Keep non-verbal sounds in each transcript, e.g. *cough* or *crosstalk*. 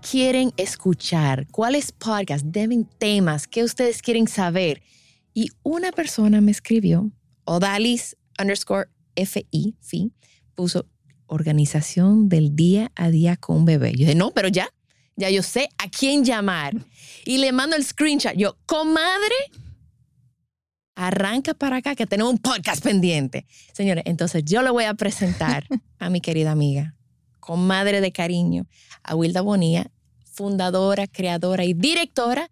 quieren escuchar? ¿Cuáles podcasts deben temas? ¿Qué ustedes quieren saber? Y una persona me escribió, Odalis underscore FI, FI, puso organización del día a día con un bebé. Yo dije, no, pero ya, ya yo sé a quién llamar. Y le mando el screenshot. Yo, comadre, arranca para acá que tenemos un podcast pendiente. Señores, entonces yo le voy a presentar a mi querida amiga, comadre de cariño, a Wilda Bonilla, fundadora, creadora y directora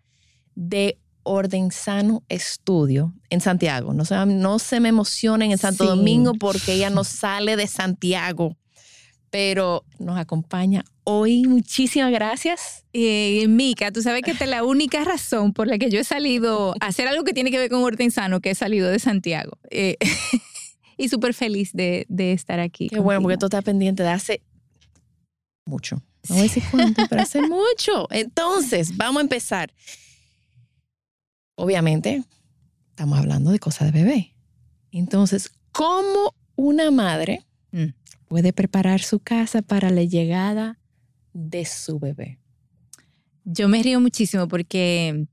de Orden Sano Estudio en Santiago. No se, no se me emocionen en Santo Sí. Domingo porque ella no sale de Santiago, pero nos acompaña hoy. Muchísimas gracias. Eh, Mica, tú sabes que esta es la única razón por la que yo he salido a hacer algo que tiene que ver con Orden Sano, que he salido de Santiago. Eh, *laughs* y súper feliz de, de estar aquí. Qué bueno, porque contigo. tú estás pendiente de hace mucho. No voy a decir cuánto, pero hace *laughs* mucho. Entonces, vamos a empezar. Obviamente, estamos hablando de cosas de bebé. Entonces, ¿cómo una madre Mm. puede preparar su casa para la llegada de su bebé? Yo me río muchísimo porque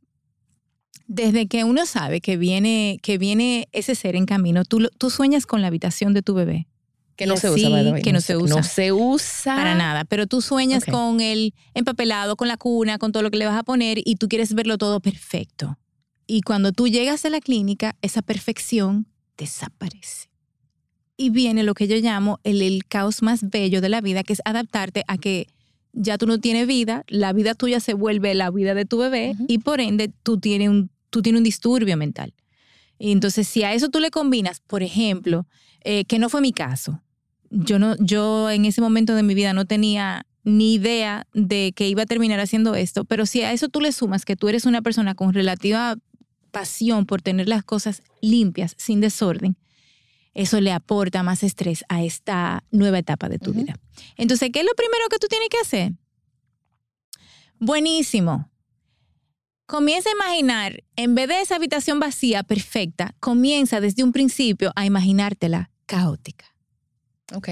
desde que uno sabe que viene, que viene ese ser en camino, tú, tú sueñas con la habitación de tu bebé. Que no se usa, by que no se usa. No se usa. Para nada, pero tú sueñas con el empapelado, con la cuna, con todo lo que le vas a poner y tú quieres verlo todo perfecto. Y cuando tú llegas a la clínica, esa perfección desaparece. Y viene lo que yo llamo el, el caos más bello de la vida, que es adaptarte a que ya tú no tienes vida, la vida tuya se vuelve la vida de tu bebé y por ende tú tienes, un, tú tienes un disturbio mental. Y entonces si a eso tú le combinas, por ejemplo, eh, que no fue mi caso, yo no, yo en ese momento de mi vida no tenía ni idea de que iba a terminar haciendo esto, pero si a eso tú le sumas que tú eres una persona con relativa pasión por tener las cosas limpias, sin desorden, eso le aporta más estrés a esta nueva etapa de tu vida. Entonces, ¿qué es lo primero que tú tienes que hacer? Buenísimo. Comienza a imaginar, en vez de esa habitación vacía, perfecta, comienza desde un principio a imaginártela caótica. Ok.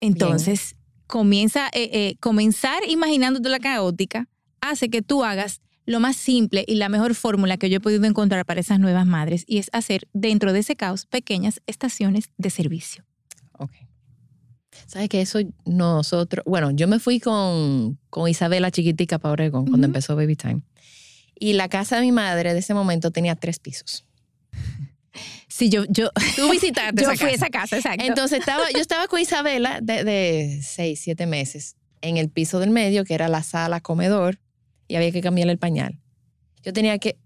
Entonces, comienza, eh, eh, comenzar imaginándote la caótica hace que tú hagas lo más simple y la mejor fórmula que yo he podido encontrar para esas nuevas madres y es hacer dentro de ese caos pequeñas estaciones de servicio. Ok. ¿Sabes que eso nosotros, bueno, yo me fui con, con Isabela chiquitica para Oregón cuando Ujú. empezó Baby Time. Y la casa de mi madre de ese momento tenía tres pisos. Sí, yo, yo, Tú visitaste *laughs* yo esa fui a casa. esa casa, exacto. Entonces estaba, yo estaba con Isabela de, de seis, siete meses en el piso del medio, que era la sala comedor, y había que cambiarle el pañal. Yo tenía que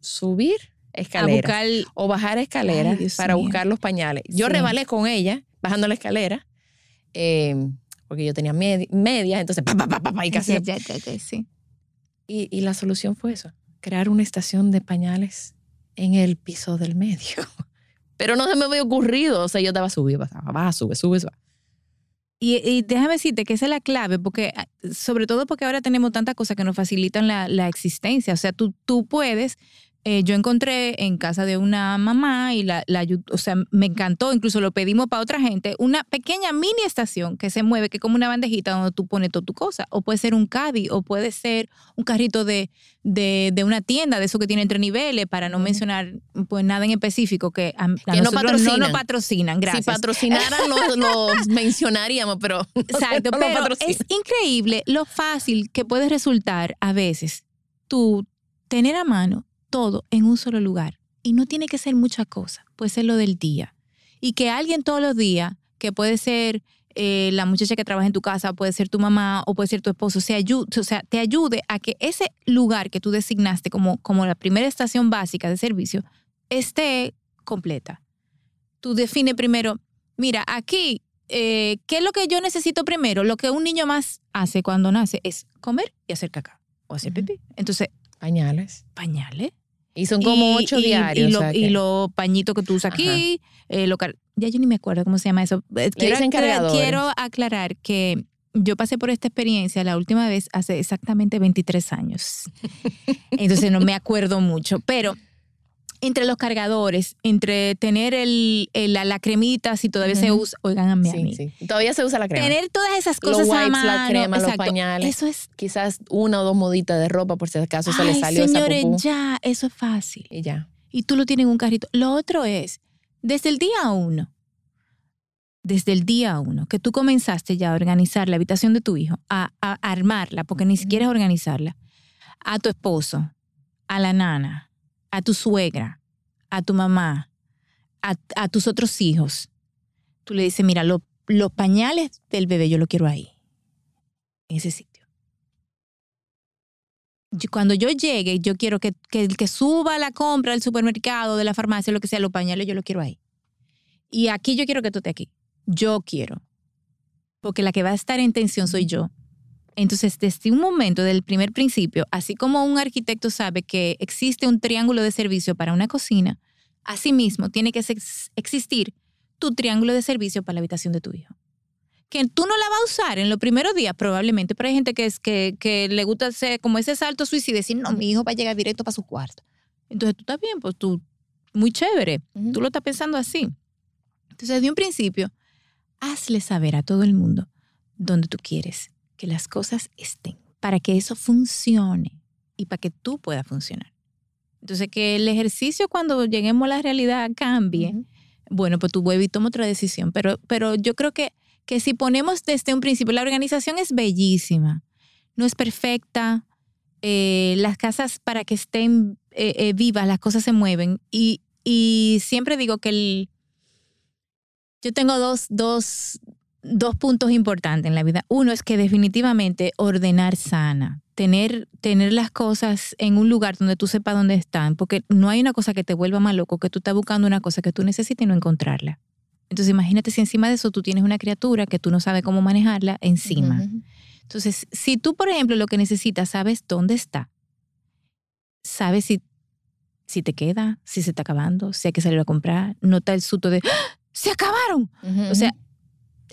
subir a escaleras buscar o bajar escaleras Ay, para mío. buscar los pañales. Yo Sí. rebalé con ella bajando la escalera eh, porque yo tenía medi- medias, entonces pa, pa, pa, y casi. Ya, ya, ya, sí. Y, y la solución fue eso, crear una estación de pañales en el piso del medio. *laughs* Pero no se me había ocurrido, o sea, yo estaba subiendo, bajaba, baja, sube, sube, sube. Y, y déjame decirte que esa es la clave, porque ah, sobre todo porque ahora tenemos tantas cosas que nos facilitan la, la existencia. O sea, tú, tú puedes, eh, yo encontré en casa de una mamá y la, la o sea, me encantó, incluso lo pedimos para otra gente, una pequeña mini estación que se mueve, que es como una bandejita donde tú pones toda tu cosa. O puede ser un caddy, o puede ser un carrito de, de, de una tienda, de eso que tiene entre niveles, para no mencionar pues nada en específico que a, a Que no nosotros no patrocinan. nos patrocinan. Gracias. Si patrocinaran, los, *laughs* los mencionaríamos, pero. *laughs* Exacto, no pero patrocinan. es increíble lo fácil que puede resultar a veces tú tener a mano todo en un solo lugar. Y no tiene que ser mucha cosa, puede ser lo del día. Y que alguien todos los días, que puede ser eh, la muchacha que trabaja en tu casa, puede ser tu mamá o puede ser tu esposo, se ayu- o sea, te ayude a que ese lugar que tú designaste como, como la primera estación básica de servicio esté completa. Tú define primero, mira, aquí eh, ¿qué es lo que yo necesito primero? Lo que un niño más hace cuando nace es comer y hacer caca o hacer pipí. Entonces, Pañales. pañales. Y son como Y- ocho y- diarios. Y, o lo- y que- los pañitos que tú usas aquí. eh, lo car- ya yo ni me acuerdo cómo se llama eso. Eh, Quiero, quiero aclarar que yo pasé por esta experiencia la última vez hace exactamente 23 años. *laughs* Entonces no me acuerdo mucho. Pero entre los cargadores, entre tener el, el- la, la cremita, si todavía se usa, oigan a mí. a Sí, mí. sí. Todavía se usa la crema. Tener todas esas Los cosas a wipes, la mano, crema, los pañales. Eso es. Quizás una o dos moditas de ropa por si acaso se le salió señores, esa pupú. ya, eso es fácil. Y ya. y tú lo tienes en un carrito. Lo otro es, desde el día uno, desde el día uno, que tú comenzaste ya a organizar la habitación de tu hijo, a, a armarla, porque ni siquiera es organizarla, a tu esposo, a la nana, a tu suegra, a tu mamá, a, a tus otros hijos. Tú le dices, mira, lo- los pañales del bebé yo lo quiero ahí, en ese sitio. Cuando yo llegue, yo quiero que, que el que suba la compra del supermercado, de la farmacia, lo que sea, los pañales, yo lo quiero ahí. Y aquí yo quiero que tú estés aquí. Yo quiero. Porque la que va a estar en tensión soy yo. Entonces, desde un momento, del primer principio, así como un arquitecto sabe que existe un triángulo de servicio para una cocina, asimismo tiene que ex- existir tu triángulo de servicio para la habitación de tu hijo. Que tú no la vas a usar en los primeros días, probablemente, pero hay gente que, es, que, que le gusta hacer como ese salto suicida y decir, no, mi hijo va a llegar directo para su cuarto. Entonces tú estás bien, pues tú, muy chévere, tú lo estás pensando así. Entonces, de un principio, hazle saber a todo el mundo donde tú quieres que las cosas estén, para que eso funcione y para que tú puedas funcionar. Entonces, que el ejercicio cuando lleguemos a la realidad cambie, bueno, pues tú vuelves y toma otra decisión. Pero, pero yo creo que, que si ponemos desde un principio, la organización es bellísima, no es perfecta, eh, las casas para que estén eh, eh, vivas, las cosas se mueven. Y, y siempre digo que el, yo tengo dos, dos, dos puntos importantes en la vida. Uno es que definitivamente ordenar sana, tener, tener las cosas en un lugar donde tú sepas dónde están, porque no hay una cosa que te vuelva más loco que tú estás buscando una cosa que tú necesitas y no encontrarla. Entonces imagínate si encima de eso tú tienes una criatura que tú no sabes cómo manejarla encima. Entonces, si tú, por ejemplo, lo que necesitas, sabes dónde está, sabes si, si te queda, si se está acabando, si hay que salir a comprar, no está el susto de ¡Ah! ¡se acabaron! O sea,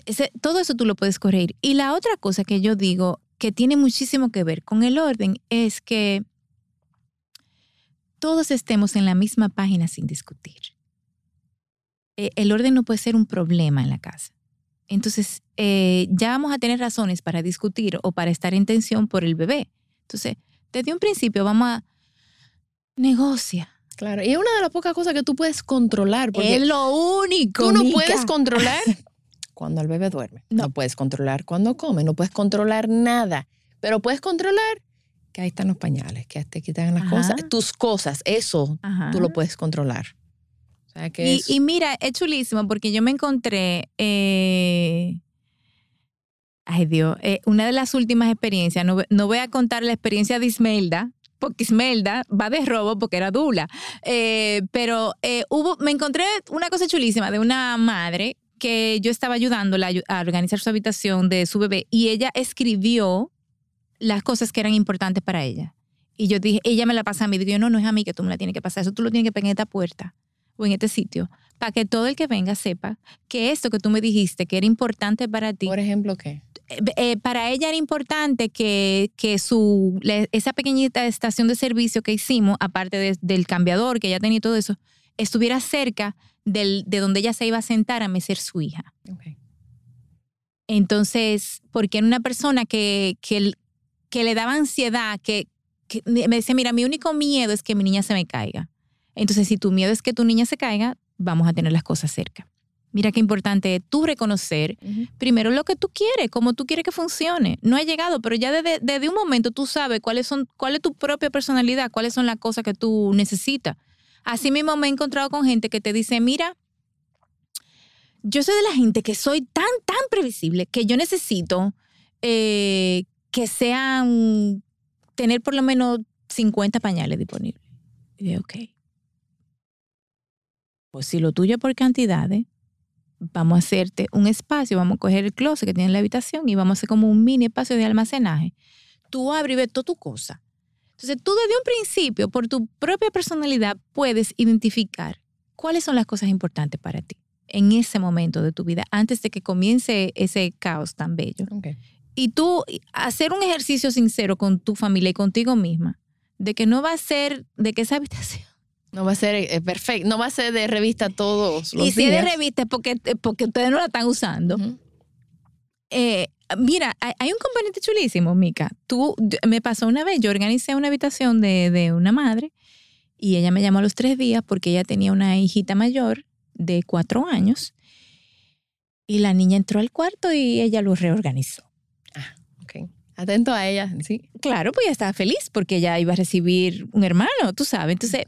ese- todo eso tú lo puedes corregir. Y la otra cosa que yo digo que tiene muchísimo que ver con el orden es que todos estemos en la misma página sin discutir. Eh, el orden no puede ser un problema en la casa. Entonces, eh, ya vamos a tener razones para discutir o para estar en tensión por el bebé. Entonces, desde un principio vamos a negocia. Claro. Y es una de las pocas cosas que tú puedes controlar. Porque Es lo único. tú no mica. puedes controlar *laughs* cuando el bebé duerme. No. No. puedes controlar cuando come. No puedes controlar nada. Pero puedes controlar que ahí están los pañales, que te quitan las Ajá. cosas. Tus cosas, eso Ajá. tú lo puedes controlar. O sea que Y, es- y mira, es chulísimo porque yo me encontré, eh, ay Dios, eh, una de las últimas experiencias, no, no voy a contar la experiencia de Ismelda, porque Ismelda va de robo porque era dula, Eh, pero eh, hubo, me encontré una cosa chulísima de una madre que yo estaba ayudándola a organizar su habitación de su bebé y ella escribió las cosas que eran importantes para ella. Y yo dije, ella me la pasa a mí. Digo, yo, no, no es a mí que tú me la tienes que pasar. Eso tú lo tienes que pegar en esta puerta o en este sitio para que todo el que venga sepa que esto que tú me dijiste que era importante para ti, por ejemplo, ¿qué? eh, eh, para ella era importante que, que su, esa pequeñita estación de servicio que hicimos, aparte de- del cambiador que ella tenía y todo eso, estuviera cerca del, de donde ella se iba a sentar a mecer su hija. Entonces, porque era una persona que, que, que le daba ansiedad, que, que me decía, mira, mi único miedo es que mi niña se me caiga. Entonces, si tu miedo es que tu niña se caiga, vamos a tener las cosas cerca. Mira qué importante es tú reconocer primero lo que tú quieres, cómo tú quieres que funcione. No ha llegado, pero ya desde, desde un momento tú sabes cuáles son, cuál es tu propia personalidad, cuáles son las cosas que tú necesitas. Así mismo me he encontrado con gente que te dice, mira, yo soy de la gente que soy tan, tan previsible que yo necesito eh, que sean, tener por lo menos 50 pañales disponibles. Y yo, ok. Pues si lo tuyo por cantidades, vamos a hacerte un espacio, vamos a coger el closet que tiene en la habitación y vamos a hacer como un mini espacio de almacenaje. Tú abres y ves toda tu cosa. Entonces tú desde un principio, por tu propia personalidad, puedes identificar cuáles son las cosas importantes para ti en ese momento de tu vida, antes de que comience ese caos tan bello. Okay. Y tú hacer un ejercicio sincero con tu familia y contigo misma, de que no va a ser, de que esa habitación No va a ser eh, perfecto, no va a ser de revista todos los y si es días. de revista es porque, porque ustedes no la están usando. Eh, mira, hay, un componente chulísimo, Mica. Tú, me pasó una vez, yo organicé una habitación de, de una madre y ella me llamó a los tres días porque ella tenía una hijita mayor de cuatro años y la niña entró al cuarto y ella lo reorganizó. Ok. Atento a ella, sí. Claro, pues ella estaba feliz porque ella iba a recibir un hermano, tú sabes. Entonces,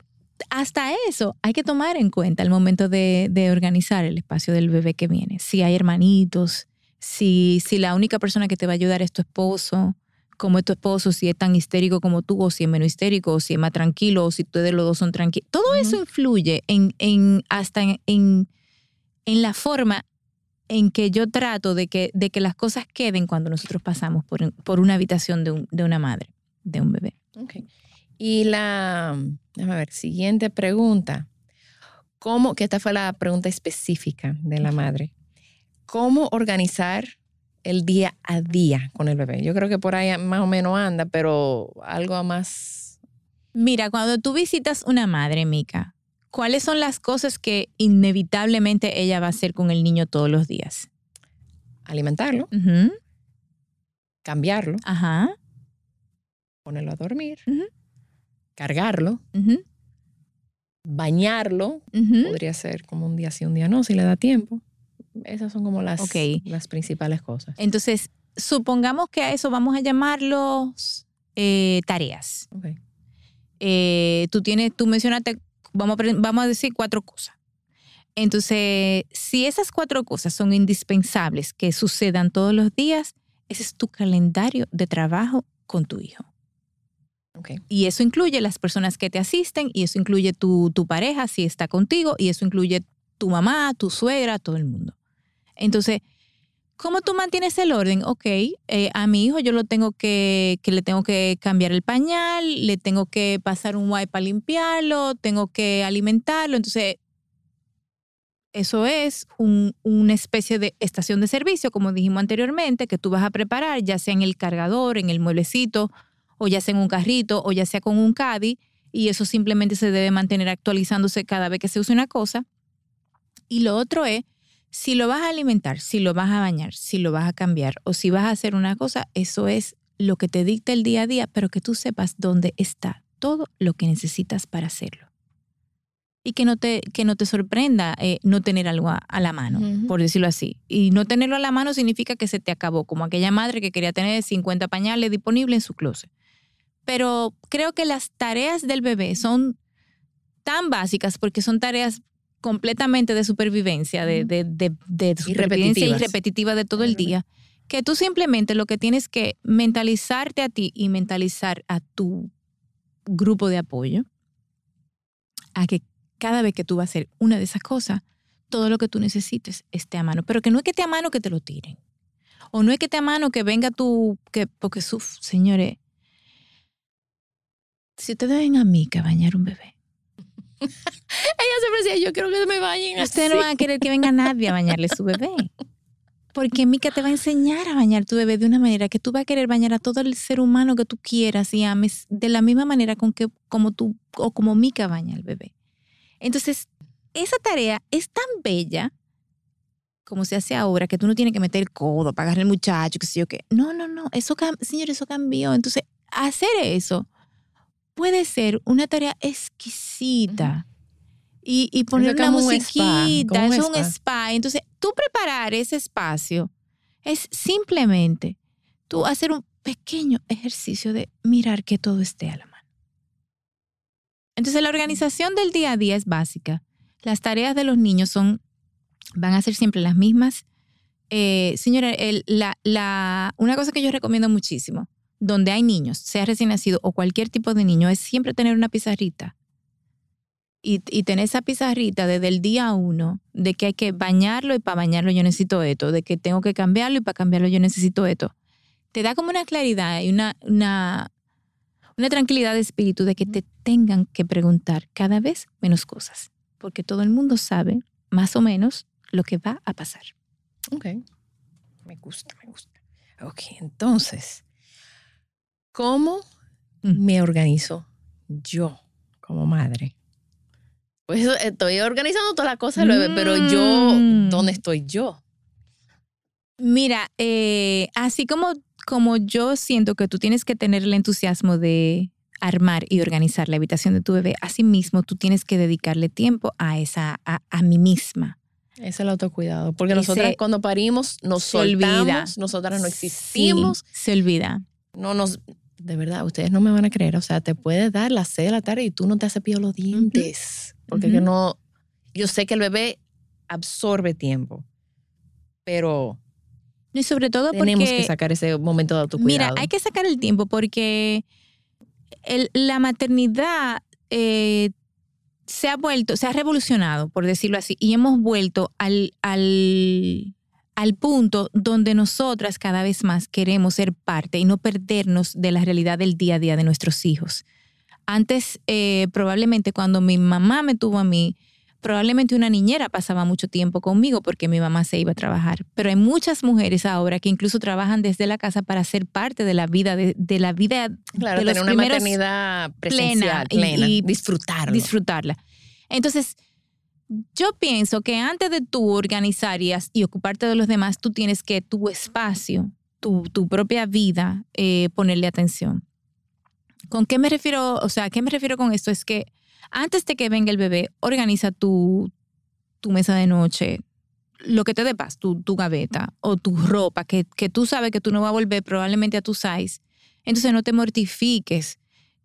hasta eso hay que tomar en cuenta al momento de, de organizar el espacio del bebé que viene. Si hay hermanitos, si, si la única persona que te va a ayudar es tu esposo, como es tu esposo, si es tan histérico como tú, o si es menos histérico, o si es más tranquilo, o si ustedes los dos son tranquilos. Todo eso influye en, en hasta en, en, en la forma en que yo trato de que, de que las cosas queden cuando nosotros pasamos por, por una habitación de, un- de una madre, de un bebé. Ok. Y la, déjame ver, siguiente pregunta. ¿Cómo, que esta fue la pregunta específica de la madre, cómo organizar el día a día con el bebé? Yo creo que por ahí más o menos anda, pero algo más... Mira, cuando tú visitas una madre, Mica, ¿cuáles son las cosas que inevitablemente ella va a hacer con el niño todos los días? Alimentarlo, cambiarlo, Ajá. ponerlo a dormir, cargarlo, bañarlo. Podría ser como un día sí, un día no, si le da tiempo. Esas son como las, las principales cosas. Entonces, supongamos que a eso vamos a llamarlos eh, tareas. Ok. Eh, tú tienes, tú mencionaste, vamos a, vamos a decir cuatro cosas. Entonces, si esas cuatro cosas son indispensables que sucedan todos los días, ese es tu calendario de trabajo con tu hijo. Ok. Y eso incluye las personas que te asisten, y eso incluye tu, tu pareja si está contigo, y eso incluye tu mamá, tu suegra, todo el mundo. Entonces, ¿cómo tú mantienes el orden? Ok, eh, a mi hijo yo lo tengo que, que le tengo que cambiar el pañal, le tengo que pasar un wipe para limpiarlo, tengo que alimentarlo. Entonces, eso es un- una especie de estación de servicio, como dijimos anteriormente, que tú vas a preparar, ya sea en el cargador, en el mueblecito, o ya sea en un carrito, o ya sea con un caddy, y eso simplemente se debe mantener actualizándose cada vez que se use una cosa. Y lo otro es, si lo vas a alimentar, si lo vas a bañar, si lo vas a cambiar, o si vas a hacer una cosa, eso es lo que te dicta el día a día, pero que tú sepas dónde está todo lo que necesitas para hacerlo. Y que no te, que no te sorprenda eh, no tener algo a, a la mano, por decirlo así. Y no tenerlo a la mano significa que se te acabó, como aquella madre que quería tener 50 pañales disponibles en su closet. Pero creo que las tareas del bebé son tan básicas porque son tareas completamente de supervivencia, de, de, de, de supervivencia y repetitiva de todo el día, que tú simplemente lo que tienes que mentalizarte a ti y mentalizar a tu grupo de apoyo, a que cada vez que tú vas a hacer una de esas cosas, todo lo que tú necesites esté a mano. Pero que no es que esté a mano que te lo tiren. O no es que esté a mano que venga tú, que, porque, uf, señores, si ustedes ven a mí que bañar un bebé, Ella siempre decía, yo quiero que me bañen Ustedes no van a querer que venga nadie a bañarle su bebé. Porque Mica te va a enseñar a bañar tu bebé de una manera que tú vas a querer bañar a todo el ser humano que tú quieras y ames de la misma manera con que como tú o como Mica baña al bebé. Entonces, esa tarea es tan bella como se hace ahora, que tú no tienes que meter el codo agarrar al muchacho, que sé yo qué. No, no, no. Eso, señor, eso cambió. Entonces, hacer eso puede ser una tarea exquisita. Y, y poner una como un spa, musiquita, un es un spa. spa. Entonces, tú preparar ese espacio es simplemente tú hacer un pequeño ejercicio de mirar que todo esté a la mano. Entonces, la organización del día a día es básica. Las tareas de los niños son, van a ser siempre las mismas. Eh, señora, el- la, la- una cosa que yo recomiendo muchísimo, donde hay niños, sea recién nacido o cualquier tipo de niño, es siempre tener una pizarrita y, y tener esa pizarrita desde el día uno de que hay que bañarlo y para bañarlo yo necesito esto, de que tengo que cambiarlo y para cambiarlo yo necesito esto, te da como una claridad y una, una, una tranquilidad de espíritu de que te tengan que preguntar cada vez menos cosas, porque todo el mundo sabe más o menos lo que va a pasar. Ok. Me gusta, me gusta. Ok, entonces, ¿cómo Mm. me organizo yo como madre? Pues estoy organizando toda la cosa, bebé, pero yo, Mm. ¿dónde estoy yo? Mira, eh, así como, como yo siento que tú tienes que tener el entusiasmo de armar y organizar la habitación de tu bebé, así mismo tú tienes que dedicarle tiempo a esa, a, a mí misma. Ese es el autocuidado. Porque Y nosotras cuando parimos nos se olvida. soltamos, nosotras no existimos, Sí, se olvida. no nos... De verdad, ustedes no me van a creer. O sea, te puede dar las 6 de la tarde y tú no te has cepillado los dientes. Porque que Ujú. no... Yo sé que el bebé absorbe tiempo, pero Y sobre todo tenemos porque... que sacar ese momento de autocuidado. Mira, hay que sacar el tiempo porque el- la maternidad eh, se ha vuelto, se ha revolucionado, por decirlo así, y hemos vuelto al, al, al punto donde nosotras cada vez más queremos ser parte y no perdernos de la realidad del día a día de nuestros hijos. Antes, eh, probablemente cuando mi mamá me tuvo a mí, probablemente una niñera pasaba mucho tiempo conmigo porque mi mamá se iba a trabajar. Pero hay muchas mujeres ahora que incluso trabajan desde la casa para ser parte de la vida, de, de la vida Claro, de los tener una maternidad presencial, y- plena, y disfrutarlo. disfrutarla. Entonces, yo pienso que antes de tú organizar y, ocuparte de los demás, tú tienes que tu espacio, tu, tu propia vida, eh, ponerle atención. ¿Con qué me refiero? O sea, ¿a qué me refiero con esto? Es que antes de que venga el bebé, organiza tu, tu mesa de noche, lo que te dé paz, tu, tu gaveta o tu ropa, que, que tú sabes que tú no vas a volver probablemente a tu size. Entonces no te mortifiques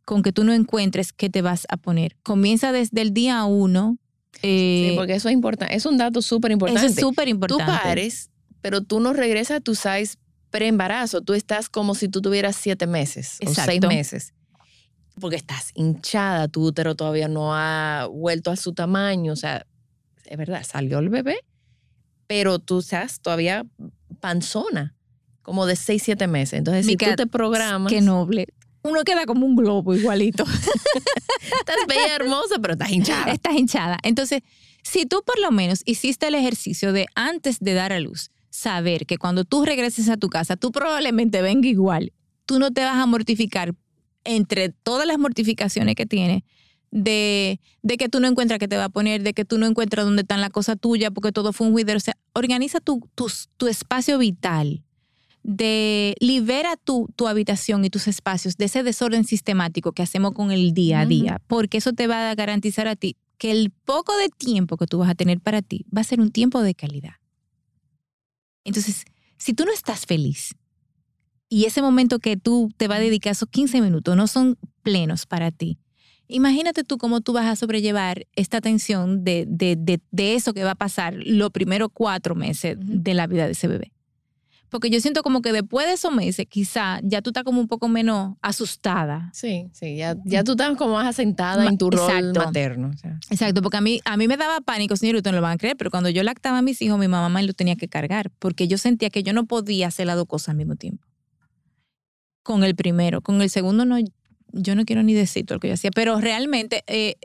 con que tú no encuentres qué te vas a poner. Comienza desde el día uno. Eh, Sí, porque eso es importante. Es un dato súper eso importante. es súper Tú importante. pares, pero tú no regresas a tu size preembarazo. Tú estás como si tú tuvieras siete meses o seis Exacto. meses. Porque estás hinchada, tu útero todavía no ha vuelto a su tamaño. O sea, es verdad, salió el bebé, pero tú estás todavía panzona, como de seis, siete meses. Entonces, si Mica, tú te programas, Qué noble. Uno queda como un globo igualito. *laughs* estás bella, hermosa, pero estás hinchada. Estás hinchada. Entonces, si tú por lo menos hiciste el ejercicio de antes de dar a luz, saber que cuando tú regreses a tu casa, tú probablemente venga igual, tú no te vas a mortificar entre todas las mortificaciones que tienes de, de que tú no encuentras qué te va a poner, de que tú no encuentras dónde está la cosa tuya, porque todo fue un juidero. O sea, organiza tu, tus- tu espacio vital, de libera tu, tu habitación y tus espacios de ese desorden sistemático que hacemos con el día a día, porque eso te va a garantizar a ti que el poco de tiempo que tú vas a tener para ti va a ser un tiempo de calidad. Entonces, si tú no estás feliz y ese momento que tú te vas a dedicar, esos 15 minutos, no son plenos para ti, imagínate tú cómo tú vas a sobrellevar esta tensión de, de, de, de eso que va a pasar los primeros cuatro meses de la vida de ese bebé. Porque yo siento como que después de esos meses, quizá ya tú estás como un poco menos asustada. Sí, sí, ya, ya tú estás como más asentada Ma- en tu rol exacto. materno. o sea. Exacto, porque a mí, a mí me daba pánico, señor, ustedes no lo van a creer, pero cuando yo lactaba a mis hijos, mi mamá me lo tenía que cargar, porque yo sentía que yo no podía hacer las dos cosas al mismo tiempo. Con el primero, con el segundo no, yo no quiero ni decir todo lo que yo hacía, pero realmente eh,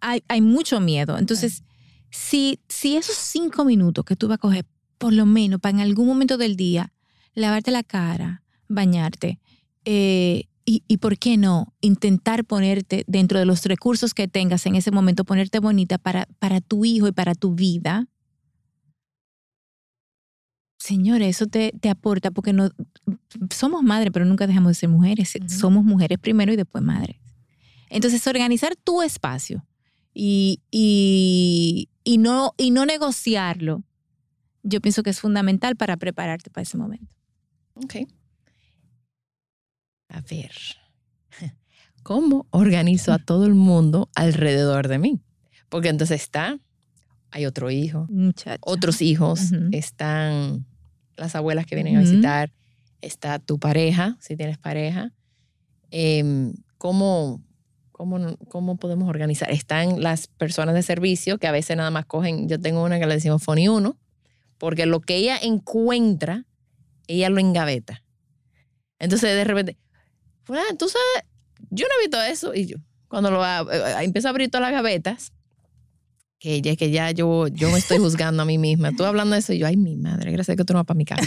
hay, hay mucho miedo. Entonces, si, si esos cinco minutos que tú vas a coger, por lo menos para en algún momento del día, lavarte la cara, bañarte, eh, y, y por qué no, intentar ponerte dentro de los recursos que tengas en ese momento, ponerte bonita para, para tu hijo y para tu vida. Señores, eso te, te aporta porque no somos madres, pero nunca dejamos de ser mujeres. Somos mujeres primero y después madres. Entonces, organizar tu espacio y, y, y, no, y no negociarlo, yo pienso que es fundamental para prepararte para ese momento. Ok. A ver, *laughs* ¿cómo organizo a todo el mundo alrededor de mí? Porque entonces está, hay otro hijo, Muchacha. otros hijos, están las abuelas que vienen a visitar, está tu pareja, si tienes pareja. Em, ¿Cómo ¿Cómo, ¿Cómo podemos organizar? Están las personas de servicio que a veces nada más cogen, yo tengo una que le decimos Foni 1, porque lo que ella encuentra, ella lo engaveta. Entonces de repente, tú sabes, yo no he visto eso. Y yo, cuando lo eh, eh, empiezo a abrir todas las gavetas, que ya, que ya yo, yo me estoy juzgando a mí misma. Tú hablando de eso y yo, ay, mi madre, gracias a que tú no vas para mi casa.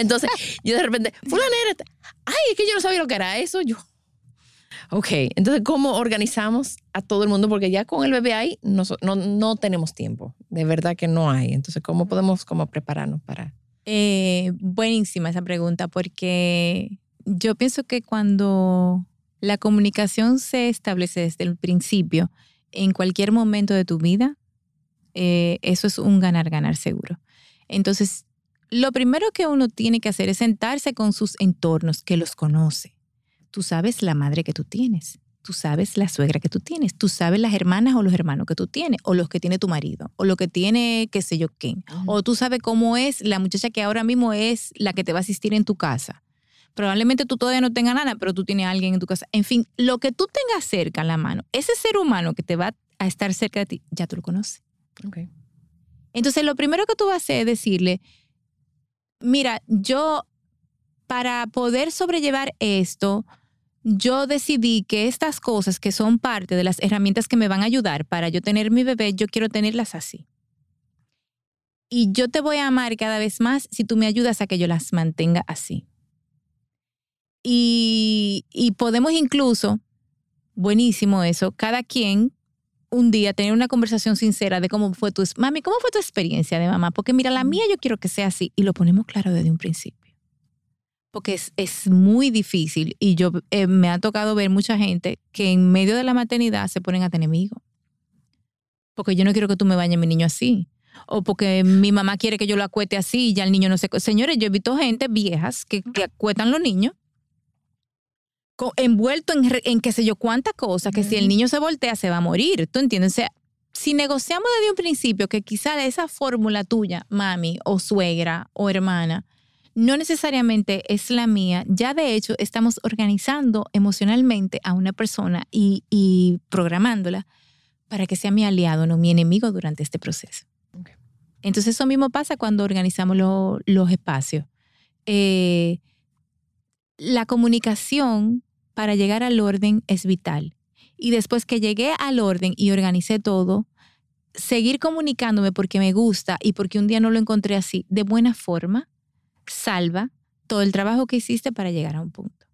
Entonces, yo de repente, fulanera, ay, es que yo no sabía lo que era eso. Yo, ok, entonces, ¿cómo organizamos a todo el mundo? Porque ya con el bebé ahí no, no, no tenemos tiempo. De verdad que no hay. Entonces, ¿cómo podemos como prepararnos para...? Eh, buenísima esa pregunta porque yo pienso que cuando la comunicación se establece desde el principio, en cualquier momento de tu vida, eh, eso es un ganar-ganar seguro. Entonces, lo primero que uno tiene que hacer es sentarse con sus entornos, que los conoce. Tú sabes la madre que tú tienes, tú sabes la suegra que tú tienes, tú sabes las hermanas o los hermanos que tú tienes, o los que tiene tu marido, o lo que tiene qué sé yo quién, o tú sabes cómo es la muchacha que ahora mismo es la que te va a asistir en tu casa. Probablemente tú todavía no tengas nada, pero tú tienes a alguien en tu casa. En fin, lo que tú tengas cerca en la mano, ese ser humano que te va a estar cerca de ti, ya tú lo conoces. Okay. Entonces, lo primero que tú vas a hacer es decirle, mira, yo para poder sobrellevar esto, yo decidí que estas cosas que son parte de las herramientas que me van a ayudar para yo tener mi bebé, yo quiero tenerlas así. Y yo te voy a amar cada vez más si tú me ayudas a que yo las mantenga así. Y, y podemos incluso, buenísimo eso, cada quien un día tener una conversación sincera de cómo fue tu, mami, ¿cómo fue tu experiencia de mamá? Porque mira, la mía yo quiero que sea así y lo ponemos claro desde un principio. Porque es, es muy difícil y yo eh, me ha tocado ver mucha gente que en medio de la maternidad se ponen a tener amigos. Porque yo no quiero que tú me bañes mi niño así. O porque mi mamá quiere que yo lo acuete así y ya el niño no se... Señores, yo he visto gente viejas que, que acuetan los niños envuelto en, en qué sé yo cuántas cosas, que si el niño se voltea se va a morir, ¿tú entiendes? O sea, si negociamos desde un principio que quizá esa fórmula tuya, mami o suegra o hermana, no necesariamente es la mía, ya de hecho estamos organizando emocionalmente a una persona y, programándola para que sea mi aliado, no mi enemigo durante este proceso. Entonces eso mismo pasa cuando organizamos los espacios. Eh, la comunicación para llegar al orden es vital. Y después que llegué al orden y organicé todo, seguir comunicándome porque me gusta y porque un día no lo encontré así, de buena forma, salva todo el trabajo que hiciste para llegar a un punto.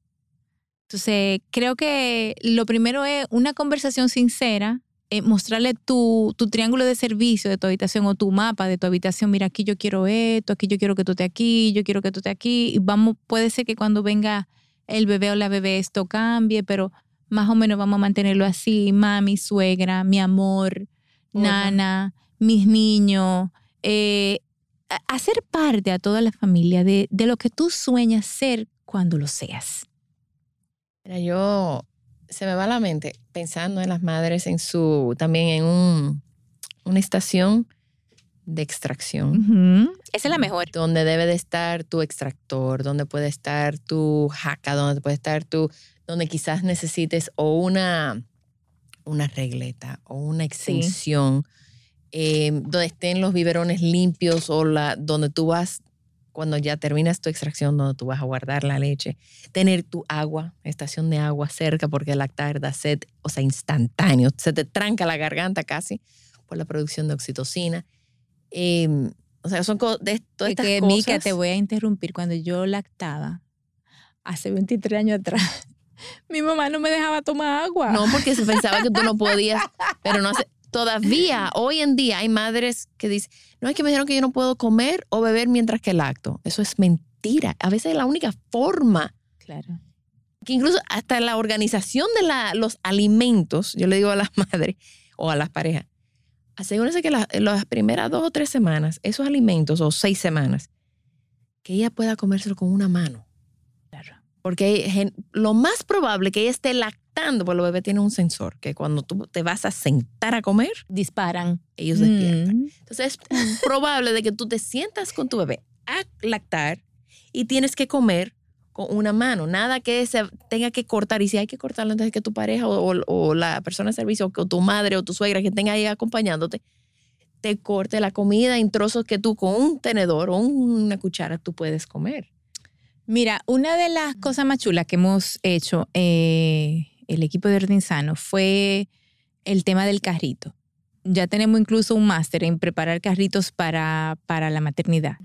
Entonces, creo que lo primero es una conversación sincera, eh, mostrarle tu, tu, triángulo de servicio de tu habitación o tu mapa de tu habitación. Mira, aquí yo quiero esto, aquí yo quiero que tú estés aquí, yo quiero que tú estés aquí. Y vamos, puede ser que cuando venga el bebé o la bebé esto cambie, pero más o menos vamos a mantenerlo así, mami, suegra, mi amor, nana, mis niños, eh, hacer parte a toda la familia de, de, lo que tú sueñas ser cuando lo seas. Mira, yo se me va a la mente pensando en las madres en su, también en un, una estación de extracción. Esa es la mejor. Donde debe de estar tu extractor, donde puede estar tu jaca, donde puede estar tu, donde quizás necesites o una, una regleta o una extensión, eh, donde estén los biberones limpios o la, donde tú vas, cuando ya terminas tu extracción, donde tú vas a guardar la leche, tener tu agua, estación de agua cerca, porque lactar da sed, o sea, instantáneo, se te tranca la garganta casi por la producción de oxitocina Em, o sea, son de todas estas que, Mica, te voy a interrumpir. Cuando yo lactaba, hace 23 años atrás, *laughs* mi mamá no me dejaba tomar agua. No, porque se pensaba que tú no podías, pero no hace, todavía, *laughs* hoy en día, hay madres que dicen, no es que me dijeron que yo no puedo comer o beber mientras que lacto. Eso es mentira. A veces es la única forma. Claro. Que incluso hasta la organización de la, los alimentos, yo le digo a las *laughs* madres o a las parejas, asegúrese que las primeras dos o tres semanas, esos alimentos, o seis semanas, que ella pueda comérselo con una mano. Porque lo más probable que ella esté lactando, porque los bebés tienen un sensor, que cuando tú te vas a sentar a comer, disparan. Ellos despiertan. Mm. Entonces es probable de que tú te sientas con tu bebé a lactar y tienes que comer con una mano, nada que se tenga que cortar. Y si hay que cortarlo antes de que tu pareja o, o- o la persona de servicio, o tu madre o tu suegra que tenga ahí acompañándote, te corte la comida en trozos que tú con un tenedor o una cuchara tú puedes comer. Mira, una de las cosas más chulas que hemos hecho eh, el equipo de Orden Sano fue el tema del carrito. Ya tenemos incluso un máster en preparar carritos para, para la maternidad.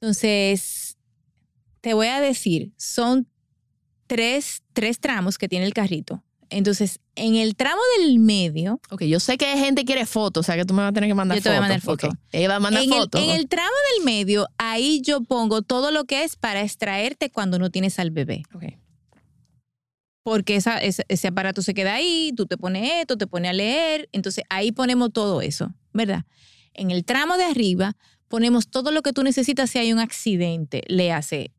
Entonces, te voy a decir, son tres, tres tramos que tiene el carrito. Entonces, en el tramo del medio, Ok, yo sé que hay gente que quiere fotos, o sea que tú me vas a tener que mandar Yo te voy a fotos. mandar fotos. Ok, Ella va a mandar en, el, fotos. en el tramo del medio, ahí yo pongo todo lo que es para extraerte cuando no tienes al bebé. Ok. porque esa, ese, ese aparato se queda ahí, tú te pones esto, te pones a leer, entonces ahí ponemos todo eso, ¿verdad? En el tramo de arriba ponemos todo lo que tú necesitas si hay un accidente, le hace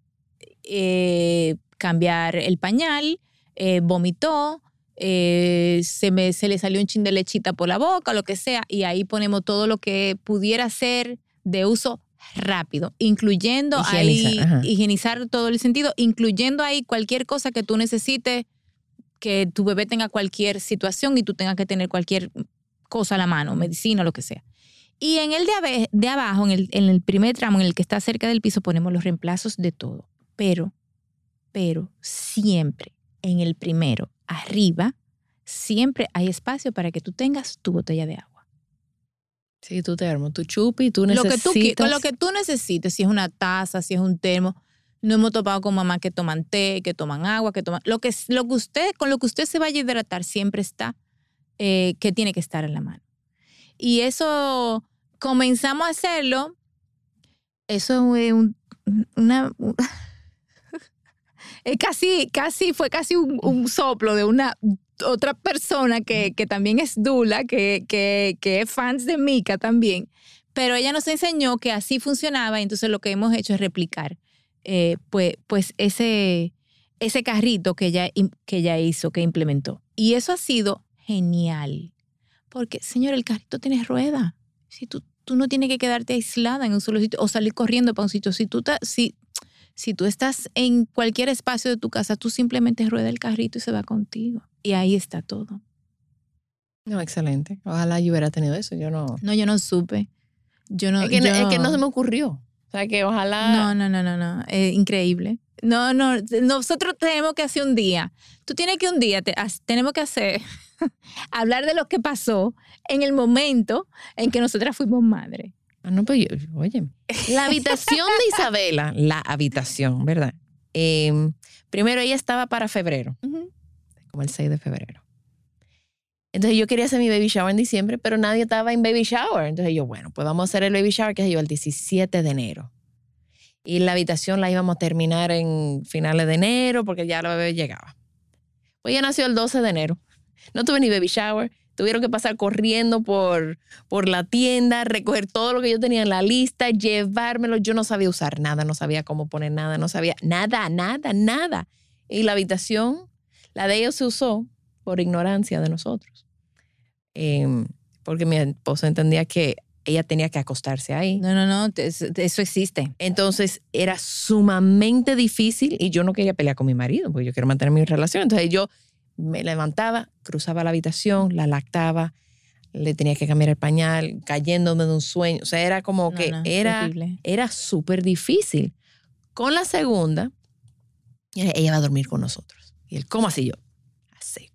eh, cambiar el pañal, eh, vomitó, eh, se, me, se le salió un chin de lechita por la boca, lo que sea, y ahí ponemos todo lo que pudiera ser de uso rápido, incluyendo Higienizar, ahí, higienizar todo el sentido, incluyendo ahí cualquier cosa que tú necesites, que tu bebé tenga cualquier situación y tú tengas que tener cualquier cosa a la mano, medicina, lo que sea. Y en el de abajo, en el, en el primer tramo, en el que está cerca del piso, ponemos los reemplazos de todo. Pero, pero siempre en el primero, arriba, siempre hay espacio para que tú tengas tu botella de agua. Sí, tú te armas tu chupi, tú Lo necesitas... que, tú, con lo que tú necesites, si es una taza, si es un termo. No hemos topado con mamá que toman té, que toman agua, que toman... Lo que, lo que usted, con lo que usted se vaya a hidratar siempre está, eh, que tiene que estar en la mano. Y eso, comenzamos a hacerlo, eso es un- una... es casi, casi, fue casi un, soplo de una otra persona que, que también es Dula, que, que, que es fans de Mika también. Pero ella nos enseñó que así funcionaba y entonces lo que hemos hecho es replicar eh, pues, pues ese, ese carrito que ella, que ella hizo, que implementó. Y eso ha sido genial. Porque, señor, el carrito tiene rueda. Si tú, tú no tienes que quedarte aislada en un solo sitio o salir corriendo para un sitio. Si tú, ta- si, si tú estás en cualquier espacio de tu casa, tú simplemente rueda el carrito y se va contigo. Y ahí está todo. No, excelente. Ojalá yo hubiera tenido eso. Yo no... No, yo no supe. Yo no, es, que, no- yo- es que no se me ocurrió. O sea que ojalá... No, no, no, no, no. Eh, increíble. No, no. Nosotros tenemos que hacer un día. Tú tienes que un día, te- tenemos que hacer, *laughs* hablar de lo que pasó en el momento en que nosotras fuimos madres. Ah, no, pues oye, la habitación de Isabela, la habitación, ¿verdad? Eh, primero ella estaba para febrero, como el 6 de febrero. Entonces yo quería hacer mi baby shower en diciembre, pero nadie estaba en baby shower. Entonces yo, bueno, pues vamos a hacer el baby shower, que es yo, el 17 de enero. Y la habitación la íbamos a terminar en finales de enero, porque ya la bebé llegaba. Pues ella nació el 12 de enero. No tuve ni baby shower. Tuvieron que pasar corriendo por, por la tienda, recoger todo lo que yo tenía en la lista, llevármelo. Yo no sabía usar nada, no sabía cómo poner nada, no sabía nada, nada, nada. Y la habitación, la de ellos se usó por ignorancia de nosotros. Em, porque mi esposo entendía que ella tenía que acostarse ahí. No, no, no. Eso existe. Entonces era sumamente difícil y yo no quería pelear con mi marido porque yo quiero mantener mi relación. Entonces yo me levantaba, cruzaba la habitación, la lactaba, le tenía que cambiar el pañal, cayéndome de un sueño. O sea, era como No, que no, era, terrible. era súper difícil. Con la segunda, ella va a dormir con nosotros. Y él, ¿cómo así yo? Así.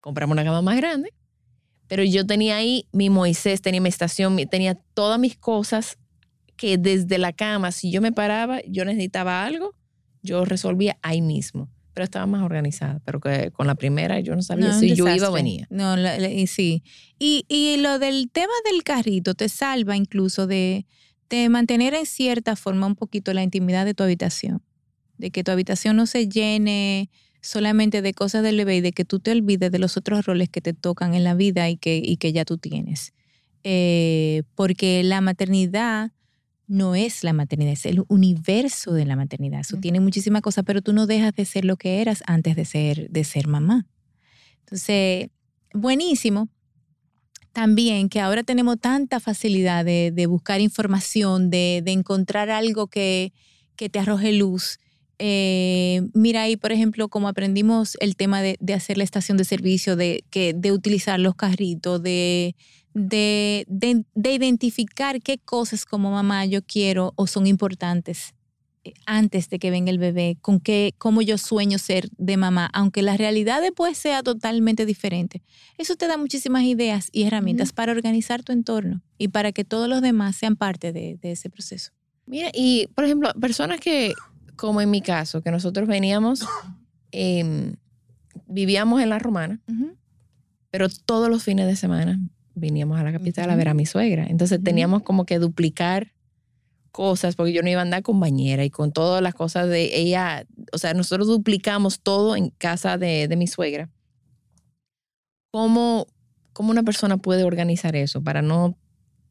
Compramos una cama más grande, pero yo tenía ahí mi Moisés, tenía mi estación, tenía todas mis cosas que desde la cama, si yo me paraba, yo necesitaba algo, yo resolvía ahí mismo. Pero estaba más organizada. Pero que con la primera yo no sabía No, si yo iba o venía. No, la- la- y sí. Y, y lo del tema del carrito te salva incluso de, de mantener en cierta forma un poquito la intimidad de tu habitación. De que tu habitación no se llene solamente de cosas del bebé y de que tú te olvides de los otros roles que te tocan en la vida y que, y que ya tú tienes. Eh, porque la maternidad no es la maternidad, es el universo de la maternidad. Eso Mm. tiene muchísimas cosas, pero tú no dejas de ser lo que eras antes de ser, de ser mamá. Entonces, buenísimo. También que ahora tenemos tanta facilidad de, de buscar información, de, de encontrar algo que, que te arroje luz Eh, mira ahí, por ejemplo, como aprendimos el tema de, de hacer la estación de servicio, de, que, de utilizar los carritos, de, de, de, de identificar qué cosas como mamá yo quiero o son importantes eh, antes de que venga el bebé, con qué, cómo yo sueño ser de mamá, aunque la realidad después sea totalmente diferente. Eso te da muchísimas ideas y herramientas para organizar tu entorno y para que todos los demás sean parte de, de ese proceso. Mira, y por ejemplo, personas que, como en mi caso, que nosotros veníamos, em, vivíamos en la romana, pero todos los fines de semana veníamos a la capital a ver a mi suegra. Entonces teníamos como que duplicar cosas, porque yo no iba a andar con bañera y con todas las cosas de ella. O sea, nosotros duplicamos todo en casa de, de mi suegra. ¿Cómo, ¿Cómo una persona puede organizar eso para no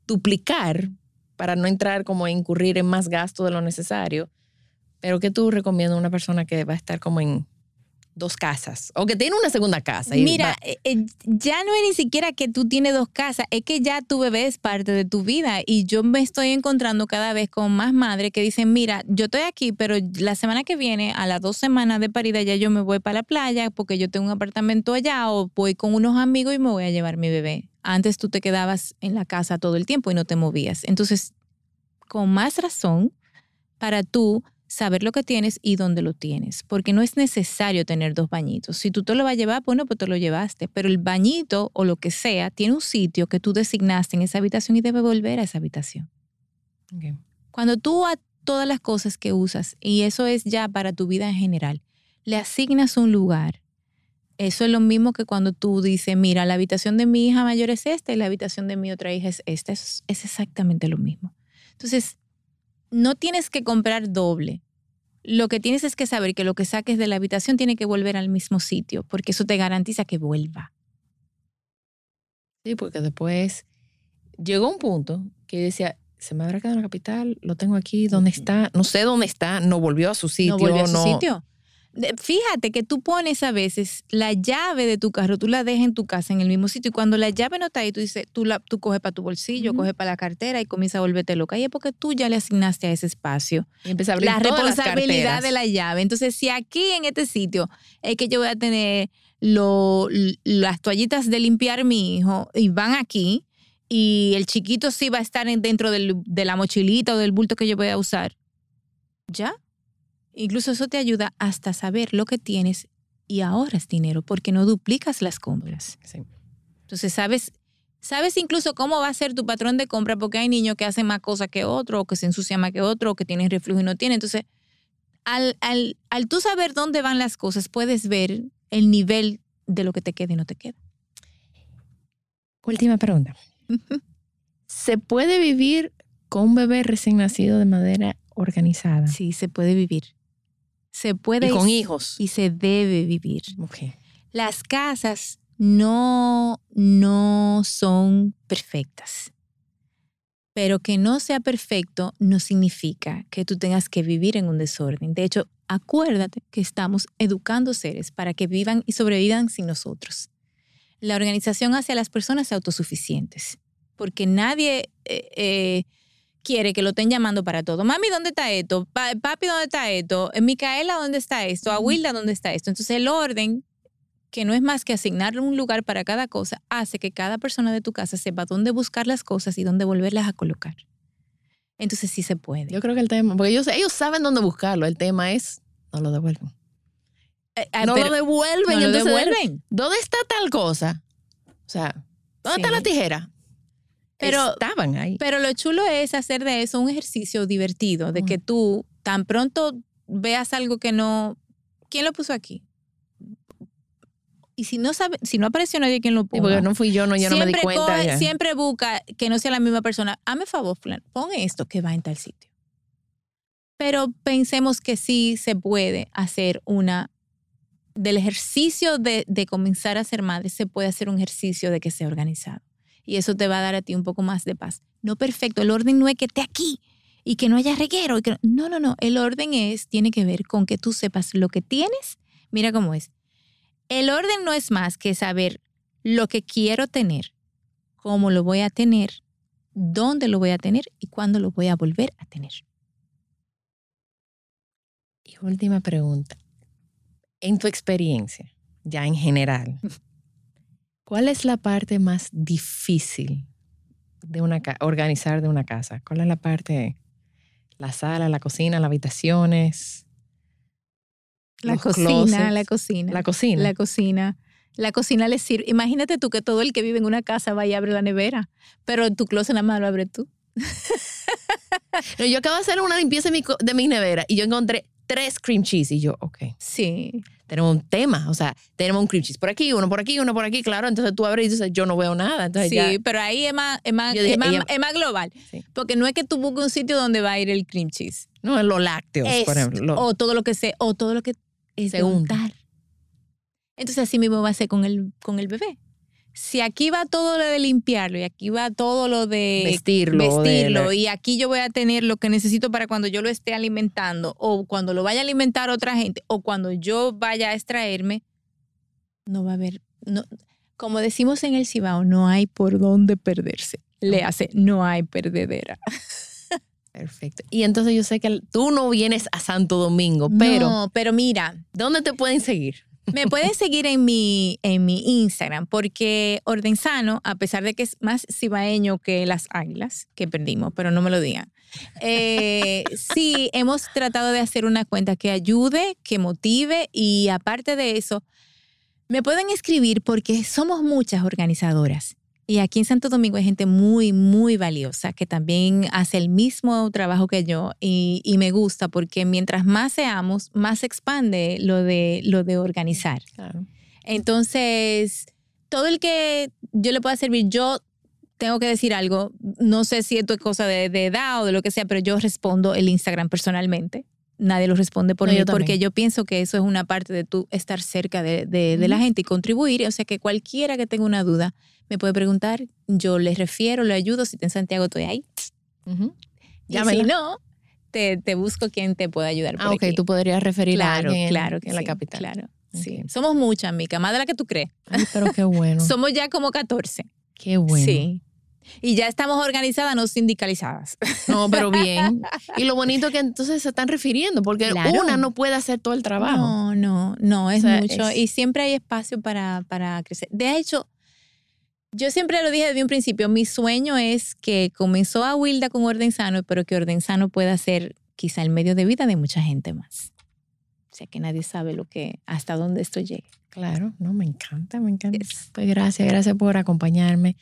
duplicar, para no entrar como a incurrir en más gasto de lo necesario? Pero ¿qué tú recomiendas a una persona que va a estar como en dos casas o que tiene una segunda casa? y Mira, va- eh, eh, ya no es ni siquiera que tú tienes dos casas, es que ya tu bebé es parte de tu vida y yo me estoy encontrando cada vez con más madres que dicen, mira, yo estoy aquí, pero la semana que viene, a las dos semanas de parida, ya yo me voy para la playa porque yo tengo un apartamento allá o voy con unos amigos y me voy a llevar mi bebé. Antes tú te quedabas en la casa todo el tiempo y no te movías. Entonces, con más razón para tú saber lo que tienes y dónde lo tienes, porque no es necesario tener dos bañitos. Si tú te lo vas a llevar, bueno, pues te lo llevaste, pero el bañito o lo que sea tiene un sitio que tú designaste en esa habitación y debe volver a esa habitación. Cuando tú a todas las cosas que usas, y eso es ya para tu vida en general, le asignas un lugar, eso es lo mismo que cuando tú dices, mira, la habitación de mi hija mayor es esta y la habitación de mi otra hija es esta. Es, es exactamente lo mismo. Entonces, no tienes que comprar doble. Lo que tienes es que saber que lo que saques de la habitación tiene que volver al mismo sitio, porque eso te garantiza que vuelva. Sí, porque después llegó un punto que decía, se me habrá quedado en la capital, lo tengo aquí, ¿dónde está? No sé dónde está, no volvió a su sitio. no volvió a su no- sitio. Fíjate que tú pones a veces la llave de tu carro, tú la dejas en tu casa en el mismo sitio y cuando la llave no está ahí, tú dices, tú, la, tú coges para tu bolsillo, Ujú. coges para la cartera y comienzas a volverte loca. Y es porque tú ya le asignaste a ese espacio Y a abrir la las responsabilidad de la llave. Entonces, si aquí en este sitio es que yo voy a tener lo- las toallitas de limpiar mi hijo y van aquí y el chiquito sí va a estar en- dentro del- de la mochilita o del bulto que yo voy a usar, ¿ya? Incluso eso te ayuda hasta saber lo que tienes y ahorras dinero porque no duplicas las compras. Sí. Entonces, sabes, sabes incluso cómo va a ser tu patrón de compra porque hay niños que hacen más cosas que otro, o que se ensucian más que otro, o que tienen reflujo y no tienen. Entonces, al, al, al tú saber dónde van las cosas, puedes ver el nivel de lo que te queda y no te queda. Última pregunta. ¿Se puede vivir con un bebé recién nacido de manera organizada? Sí, se puede vivir. Se puede Y con hijos. y se debe vivir. Las casas no, no son perfectas. Pero que no sea perfecto no significa que tú tengas que vivir en un desorden. De hecho, acuérdate que estamos educando seres para que vivan y sobrevivan sin nosotros. La organización hace a las personas autosuficientes, porque nadie eh, eh, quiere que lo estén llamando para todo. Mami, ¿dónde está esto? Pa- papi, ¿dónde está esto? Eh, Micaela, ¿dónde está esto? Abuela, ¿dónde está esto? Entonces el orden que no es más que asignarle un lugar para cada cosa, hace que cada persona de tu casa sepa dónde buscar las cosas y dónde volverlas a colocar. Entonces sí se puede. Yo creo que el tema, porque ellos, ellos saben dónde buscarlo, el tema es, no lo devuelven. Eh, ah, no lo devuelven. no lo entonces, devuelven. ¿Dónde está tal cosa? O sea, ¿dónde está la tijera? Pero- Estaban ahí. Pero lo chulo es hacer de eso un ejercicio divertido, de que tú tan pronto veas algo que no... ¿Quién lo puso aquí? Y si no sabe, si no apareció nadie quien lo Sí, ponga, porque no fui yo, no, yo no me di siempre cuenta. coge- ya. siempre busca que no sea la misma persona. Hazme favor, pon esto que va en tal sitio. Pero pensemos que sí se puede hacer una del ejercicio de, de comenzar a ser madre, se puede hacer un ejercicio de que sea organizado. Y eso te va a dar a ti un poco más de paz. No perfecto, el orden no es que esté aquí y que no haya reguero. y que no, no, no, no. El orden es, tiene que ver con que tú sepas lo que tienes. Mira cómo es. El orden no es más que saber lo que quiero tener, cómo lo voy a tener, dónde lo voy a tener y cuándo lo voy a volver a tener. Y Última pregunta. En tu experiencia, ya en general, *laughs* ¿cuál es la parte más difícil de una organizar de una casa? ¿Cuál es la parte? La sala, la cocina, las habitaciones. La cocina, closets? la cocina. La cocina. La cocina. La cocina le sirve. Imagínate tú que todo el que vive en una casa va y abre la nevera, pero tu closet nada más lo abre tú. No, yo acabo de hacer una limpieza de mi, de mi nevera y yo encontré tres cream cheese y yo, ok, Sí. Tenemos un tema, o sea, tenemos un cream cheese por aquí, uno por aquí, uno por aquí, claro, entonces tú abres y dices, yo no veo nada, entonces Sí, ya, pero ahí es más, es más, dije, es más, ella- es más global. Sí. Porque no es que tú busques un sitio donde va a ir el cream cheese. no, en los lácteos, por Es- ejemplo. lo- o todo lo que sea, o todo lo que es Se. Entonces así mismo va a ser con el, con el bebé. Si aquí va todo lo de limpiarlo y aquí va todo lo de vestirlo. y aquí yo voy a tener lo que necesito para cuando yo lo esté alimentando o cuando lo vaya a alimentar otra gente o cuando yo vaya a extraerme, no va a haber, no, como decimos en el Cibao, no hay por dónde perderse. Le hace, no hay perdedera. *laughs* Perfecto. Y entonces yo sé que tú no vienes a Santo Domingo, pero No, pero mira, ¿dónde te pueden seguir? Me pueden seguir en mi, en mi Instagram porque Ordenzano, a pesar de que es más cibaeño que las águilas que perdimos, pero no me lo digan, eh, *laughs* sí hemos tratado de hacer una cuenta que ayude, que motive y aparte de eso, me pueden escribir porque somos muchas organizadoras. Y aquí en Santo Domingo hay gente muy, muy valiosa que también hace el mismo trabajo que yo y, y me gusta porque mientras más seamos, más se expande lo de, lo de organizar. Claro. Entonces, todo el que yo le pueda servir, yo tengo que decir algo, no sé si esto es cosa de, de edad o de lo que sea, pero yo respondo el Instagram personalmente. Nadie lo responde por No, mí yo porque yo pienso que eso es una parte de tú estar cerca de, de- de la gente y contribuir. O sea que cualquiera que tenga una duda me puede preguntar, yo les refiero, le ayudo. Si está en Santiago, estoy ahí. Y si no, te, te busco quien te pueda ayudar. por Ah, ok, aquí. tú podrías referir a Claro, alguien en- claro que en la capital. Claro, sí. Somos muchas, Mica, más de la que tú crees. Ay, pero qué bueno. *laughs* Somos ya como 14. qué bueno. Sí. Y ya estamos organizadas, no sindicalizadas. No, pero bien. *laughs* Y lo bonito que entonces se están refiriendo, porque Claro. una no puede hacer todo el trabajo. No, no, no, es O sea, mucho. es- Y siempre hay espacio para, para crecer. De hecho, yo siempre lo dije desde un principio, mi sueño es que comenzó a Wilda con Ordenzano, pero que Ordenzano pueda ser quizá el medio de vida de mucha gente más. O sea, que nadie sabe lo que, hasta dónde esto llegue. Claro, no, me encanta, me encanta. Yes. Pues gracias, gracias por acompañarme.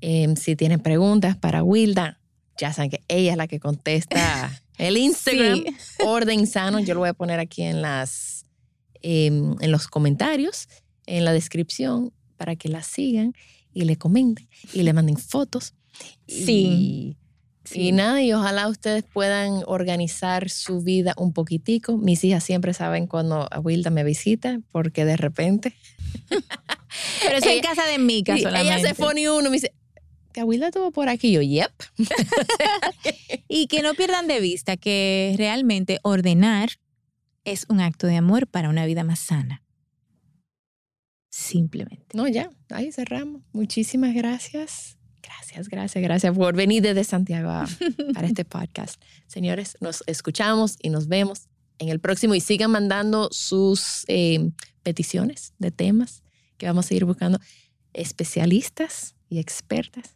Em, si tienen preguntas para Wilda, ya saben que ella es la que contesta *laughs* el Instagram, Sí. *laughs* Orden Sano. Yo lo voy a poner aquí en, las, em, en los comentarios, en la descripción, para que la sigan y le comenten y le manden fotos. Sí. Y, y nada, y ojalá ustedes puedan organizar su vida un poquitico. Mis hijas siempre saben cuando Wilda me visita, porque de repente *laughs* Pero eso en Ella- casa de Mica solamente. ella se pone uno me dice, ¿que Abuela estuvo por aquí? Yo, yep. *laughs* Y que no pierdan de vista que realmente ordenar es un acto de amor para una vida más sana. Simplemente. No, ya, ahí cerramos. Muchísimas gracias. Gracias, gracias, gracias por venir desde Santiago a- *laughs* para este podcast. Señores, nos escuchamos y nos vemos en el próximo y sigan mandando sus eh, peticiones de temas que vamos a ir buscando especialistas y expertas